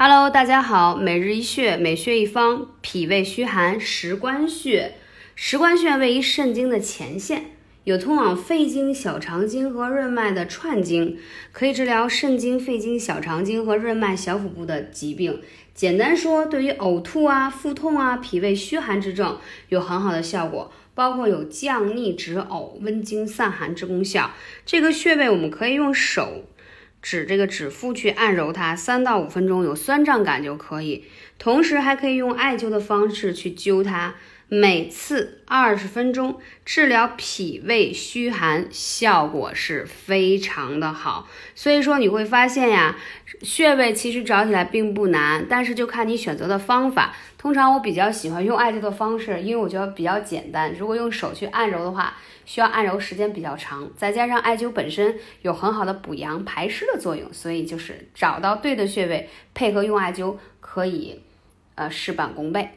Hello，大家好，每日一穴，每穴一方，脾胃虚寒，食关穴。食关穴位于肾经的前线，有通往肺经、小肠经和任脉的串经，可以治疗肾经、肺经、小肠经和任脉、小腹部的疾病。简单说，对于呕吐啊、腹痛啊、脾胃虚寒之症有很好的效果，包括有降逆止呕、温经散寒之功效。这个穴位我们可以用手。指这个指腹去按揉它，三到五分钟有酸胀感就可以。同时还可以用艾灸的方式去灸它，每次二十分钟，治疗脾胃虚寒，效果是非常的好。所以说你会发现呀，穴位其实找起来并不难，但是就看你选择的方法。通常我比较喜欢用艾灸的方式，因为我觉得比较简单。如果用手去按揉的话，需要按揉时间比较长，再加上艾灸本身有很好的补阳排湿的作用，所以就是找到对的穴位，配合用艾灸，可以呃事半功倍。